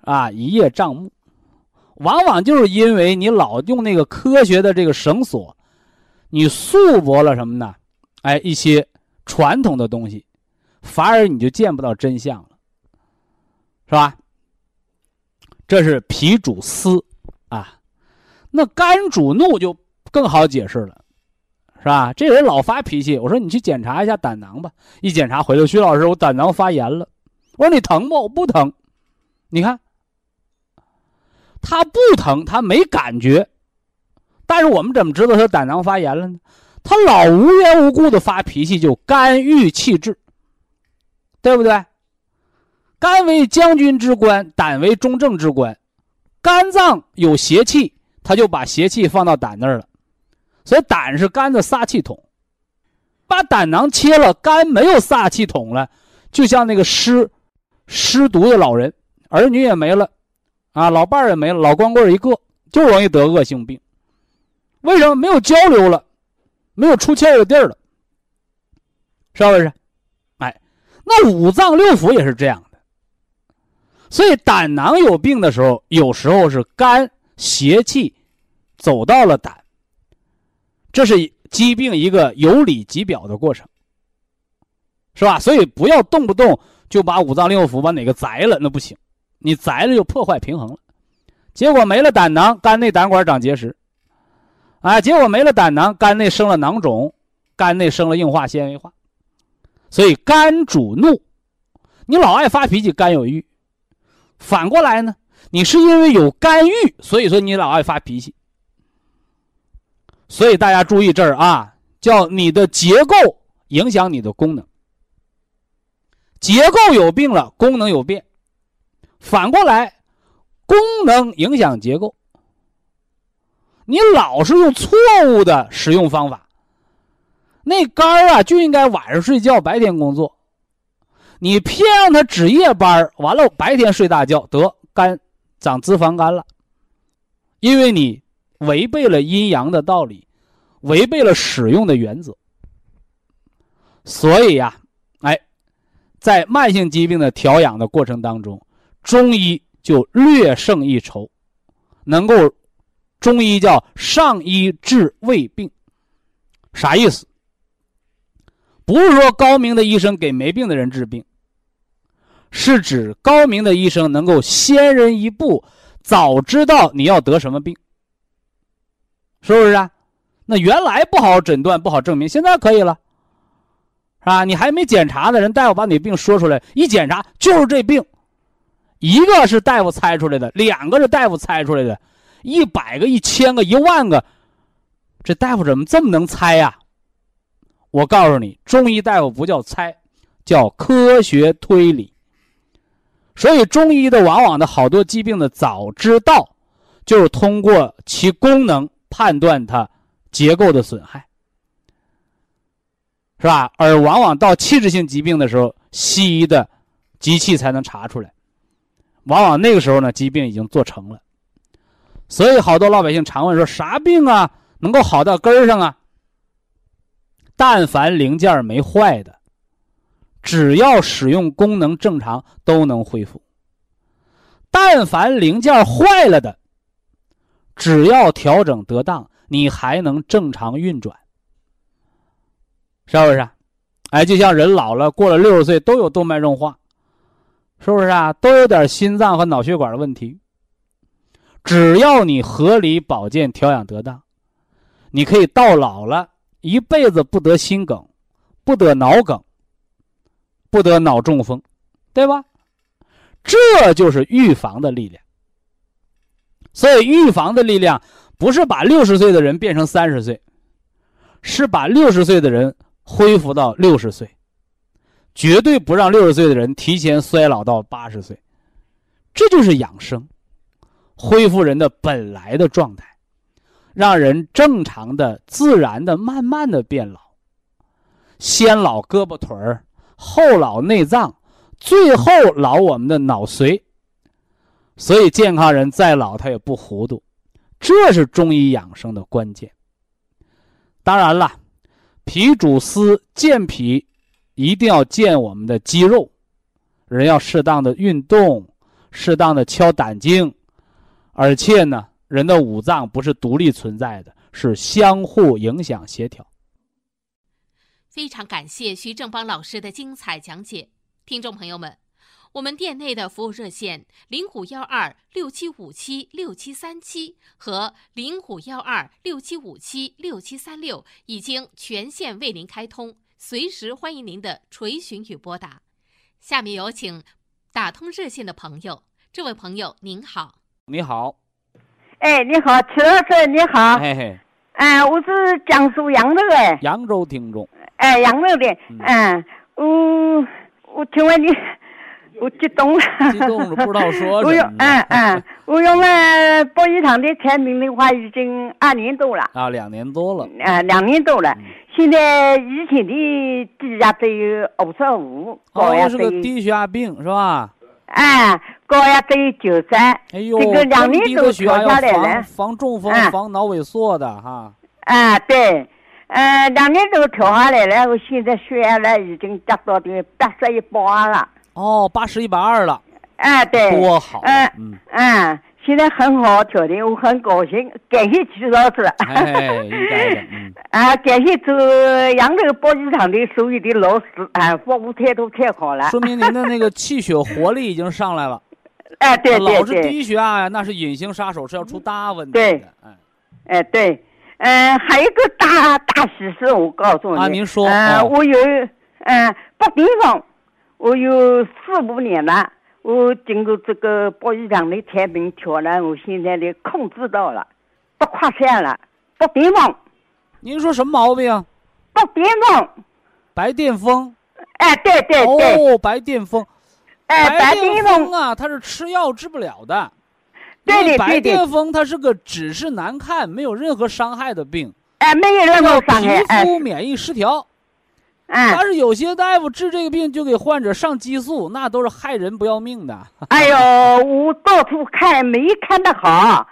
Speaker 1: 啊，一叶障目，往往就是因为你老用那个科学的这个绳索，你束缚了什么呢？哎，一些传统的东西，反而你就见不到真相了，是吧？这是脾主思，啊，那肝主怒就更好解释了，是吧？这人老发脾气，我说你去检查一下胆囊吧。一检查回来，徐老师，我胆囊发炎了。我说你疼不？我不疼。你看，他不疼，他没感觉，但是我们怎么知道他胆囊发炎了呢？他老无缘无故的发脾气，就肝郁气滞，对不对？肝为将军之官，胆为中正之官。肝脏有邪气，他就把邪气放到胆那儿了。所以胆是肝的撒气筒，把胆囊切了，肝没有撒气筒了，就像那个失失独的老人，儿女也没了，啊，老伴儿也没了，老光棍一个，就容易得恶性病。为什么没有交流了，没有出气的地儿了？是不是？哎，那五脏六腑也是这样的。所以胆囊有病的时候，有时候是肝邪气走到了胆，这是疾病一个有理即表的过程，是吧？所以不要动不动就把五脏六腑把哪个宰了，那不行，你宰了就破坏平衡了，结果没了胆囊，肝内胆管长结石，啊，结果没了胆囊，肝内生了囊肿，肝内生了硬化纤维化，所以肝主怒，你老爱发脾气，肝有郁。反过来呢，你是因为有肝郁，所以说你老爱发脾气。所以大家注意这儿啊，叫你的结构影响你的功能。结构有病了，功能有变。反过来，功能影响结构。你老是用错误的使用方法，那肝儿啊就应该晚上睡觉，白天工作。你偏让他值夜班完了白天睡大觉，得肝长脂肪肝了，因为你违背了阴阳的道理，违背了使用的原则。所以呀，哎，在慢性疾病的调养的过程当中，中医就略胜一筹，能够。中医叫上医治未病，啥意思？不是说高明的医生给没病的人治病，是指高明的医生能够先人一步，早知道你要得什么病，是不是啊？那原来不好诊断、不好证明，现在可以了，是吧？你还没检查的人，大夫把你病说出来，一检查就是这病，一个是大夫猜出来的，两个是大夫猜出来的。一百个、一千个、一万个，这大夫怎么这么能猜呀？我告诉你，中医大夫不叫猜，叫科学推理。所以中医的往往的好多疾病的早知道，就是通过其功能判断它结构的损害，是吧？而往往到器质性疾病的时候，西医的机器才能查出来，往往那个时候呢，疾病已经做成了。所以，好多老百姓常问说：“啥病啊，能够好到根儿上啊？”但凡零件没坏的，只要使用功能正常，都能恢复。但凡零件坏了的，只要调整得当，你还能正常运转，是不是？哎，就像人老了，过了六十岁都有动脉硬化，是不是啊？都有点心脏和脑血管的问题。只要你合理保健调养得当，你可以到老了一辈子不得心梗，不得脑梗，不得脑中风，对吧？这就是预防的力量。所以，预防的力量不是把六十岁的人变成三十岁，是把六十岁的人恢复到六十岁，绝对不让六十岁的人提前衰老到八十岁。这就是养生。恢复人的本来的状态，让人正常的、自然的、慢慢的变老。先老胳膊腿儿，后老内脏，最后老我们的脑髓。所以健康人再老他也不糊涂，这是中医养生的关键。当然了，脾主思，健脾一定要健我们的肌肉，人要适当的运动，适当的敲胆经。而且呢，人的五脏不是独立存在的，是相互影响、协调。
Speaker 3: 非常感谢徐正邦老师的精彩讲解，听众朋友们，我们店内的服务热线零五幺二六七五七六七三七和零五幺二六七五七六七三六已经全线为您开通，随时欢迎您的垂询与拨打。下面有请打通热线的朋友，这位朋友您好。
Speaker 1: 你好，
Speaker 4: 哎，你好，齐老师，你好，
Speaker 1: 嘿嘿，
Speaker 4: 哎，我是江苏扬州的，
Speaker 1: 扬州听众，
Speaker 4: 哎，扬州的，嗯，我我请问你，我激动了，
Speaker 1: 激动了，不知道说什么。
Speaker 4: 我用，嗯嗯，我用了博医堂的产品的话，已经二年多了，
Speaker 1: 啊，两年多了，
Speaker 4: 啊，两年多了，现在以前的低压只有五十五，高压
Speaker 1: 是个低血压病是吧？
Speaker 4: 哎。高压只有九十，
Speaker 1: 哎呦，
Speaker 4: 这个两年多调下来了，
Speaker 1: 防中风、防脑萎缩的哈。
Speaker 4: 啊，对，嗯，两年都调下来了，我现在血压呢已经达到的八十一百二了。
Speaker 1: 哦，八十一百二了。
Speaker 4: 哎，对。
Speaker 1: 多好。
Speaker 4: 嗯嗯嗯，现在很好条件，我很高兴，感谢徐老师。
Speaker 1: 哎，应该的。嗯。
Speaker 4: 啊，感谢做扬州保健厂的所有的老师，啊，服务态度太好了。
Speaker 1: 说明您的那个气血活力已经上来了。
Speaker 4: 哎，对对对，
Speaker 1: 老是低血压呀，那是隐形杀手，是要出大问题的。
Speaker 4: 对，哎，哎对，嗯，还有一个大大喜事，我告诉你
Speaker 1: 啊，您说，
Speaker 4: 嗯，我有，嗯，北地方，我有四五年了，我经过这个博医堂的产品调了，我现在的控制到了，不夸散了，不巅峰。
Speaker 1: 您说什么毛病？
Speaker 4: 不巅峰。
Speaker 1: 白癜风。
Speaker 4: 哎，对对
Speaker 1: 对。哦，白癜风。
Speaker 4: 哎，白癜风
Speaker 1: 啊，它是吃药治不了的。
Speaker 4: 对对对
Speaker 1: 白癜风它是个只是难看，没有任何伤害的病。
Speaker 4: 哎，没有任何伤害。
Speaker 1: 皮肤免疫失调。
Speaker 4: 嗯，
Speaker 1: 但是有些大夫治这个病就给患者上激素，那都是害人不要命的。
Speaker 4: 哎呦，我到处看没看的好。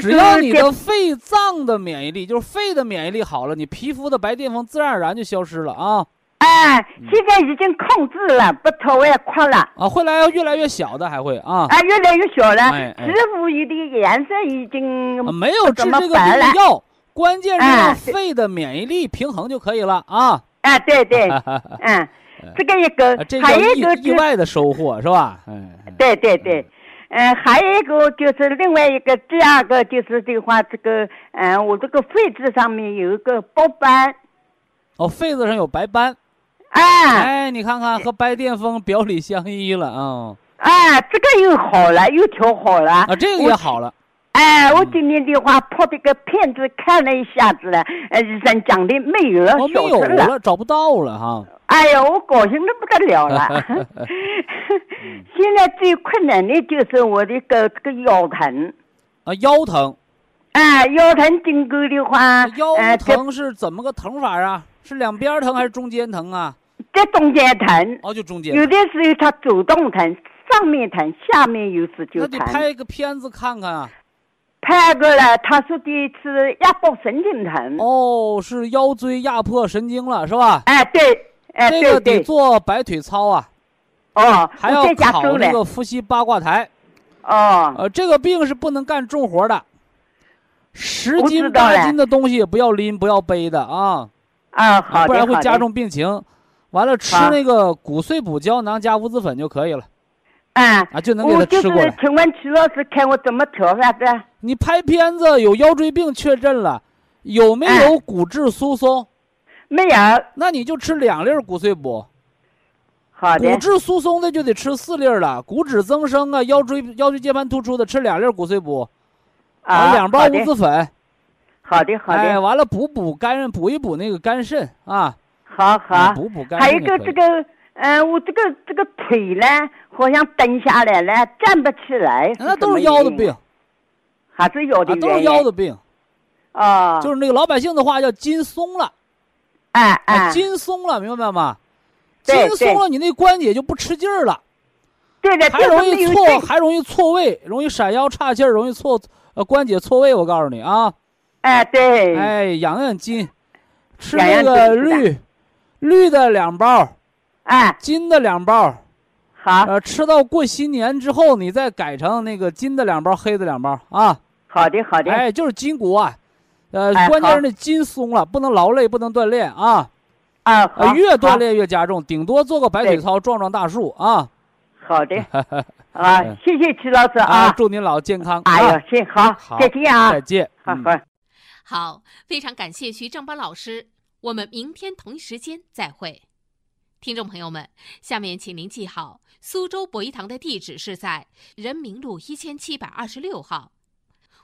Speaker 1: 只要你的肺脏的免疫力，就是肺的免疫力好了，你皮肤的白癜风自然而然就消失了啊。
Speaker 4: 哎，现在已经控制了，不朝外扩了。
Speaker 1: 啊，会来越来越小的，还会啊。
Speaker 4: 啊，越来越小了。皮肤有的颜色已经
Speaker 1: 没有治这个病的药，关键是让肺的免疫力平衡就可以了啊。
Speaker 4: 啊，对对，嗯，这个一个，还有一个
Speaker 1: 意外的收获是吧？嗯，
Speaker 4: 对对对，嗯，还有一个就是另外一个，第二个就是的话，这个，嗯，我这个肺子上面有一个白斑。
Speaker 1: 哦，肺子上有白斑。
Speaker 4: 哎。
Speaker 1: 哎，你看看和白癜风表里相依了啊。
Speaker 4: 哎，这个又好了，又调好了。啊，
Speaker 1: 这个也好了。
Speaker 4: 哎，我今天的话拍这个片子看了一下子了，呃，医生讲的没有了，
Speaker 1: 没有了，找不到了哈。
Speaker 4: 哎呀，我高兴的不得了了。现在最困难的就是我的个这个腰疼。
Speaker 1: 啊，腰疼。
Speaker 4: 哎，腰疼经过的话，
Speaker 1: 腰疼是怎么个疼法啊？是两边疼还是中间疼啊？
Speaker 4: 在中间疼。
Speaker 1: 哦，就中间。
Speaker 4: 有的时候它主动疼，上面疼，下面有时就疼。
Speaker 1: 那得拍一个片子看看啊。
Speaker 4: 拍过了，他说的是压迫神经疼。
Speaker 1: 哦，是腰椎压迫神经了，是吧？
Speaker 4: 哎，对，哎，
Speaker 1: 这个得做摆腿操啊。
Speaker 4: 哦，
Speaker 1: 还要考那个伏羲八卦台。
Speaker 4: 哦。
Speaker 1: 呃，这个病是不能干重活的，十斤八斤的东西也不要拎，不要背的啊。
Speaker 4: 啊，好
Speaker 1: 不然会加重病情。完了，吃那个骨碎补胶囊加五子粉就可以了。
Speaker 4: 啊
Speaker 1: 啊，就能给他吃过来。
Speaker 4: 请问曲老师，看我怎么调法子？
Speaker 1: 你拍片子有腰椎病确诊了，有没有骨质疏松？
Speaker 4: 没有。
Speaker 1: 那你就吃两粒骨碎补。
Speaker 4: 好的。
Speaker 1: 骨质疏松的就得吃四粒了，骨质增生啊，腰椎腰椎间盘突出的吃两粒骨碎补。
Speaker 4: 啊，
Speaker 1: 两包乌子粉。
Speaker 4: 好的，好的。哎，
Speaker 1: 完了补补肝，补一补那个肝肾啊。
Speaker 4: 好好。
Speaker 1: 补补肝。
Speaker 4: 还有一个这个。嗯，我这个这个腿呢，好像蹬下来了，站不起来。
Speaker 1: 那都是腰的病，
Speaker 4: 还是腰的
Speaker 1: 都是腰的病。
Speaker 4: 啊，
Speaker 1: 就是那个老百姓的话叫筋松了。
Speaker 4: 哎哎，
Speaker 1: 筋松了，明白吗？筋松了，你那关节就不吃劲儿了。
Speaker 4: 对对，
Speaker 1: 还容易错，还容易错位，容易闪腰岔气儿，容易错呃关节错位。我告诉你啊。
Speaker 4: 哎，对。
Speaker 1: 哎，养养筋，吃那个绿绿的两包。
Speaker 4: 哎，
Speaker 1: 金的两包，
Speaker 4: 好。
Speaker 1: 呃，吃到过新年之后，你再改成那个金的两包，黑的两包啊。
Speaker 4: 好的，好的。
Speaker 1: 哎，就是筋骨啊，呃，关键是那筋松了，不能劳累，不能锻炼啊。
Speaker 4: 啊，
Speaker 1: 越锻炼越加重，顶多做个白腿操，壮壮大树啊。
Speaker 4: 好的。啊，谢谢齐老师啊，
Speaker 1: 祝您老健康。
Speaker 4: 哎呀，行好，再见啊，
Speaker 1: 再见。
Speaker 4: 好好。
Speaker 3: 好，非常感谢徐正邦老师，我们明天同一时间再会。听众朋友们，下面请您记好，苏州博一堂的地址是在人民路一千七百二十六号，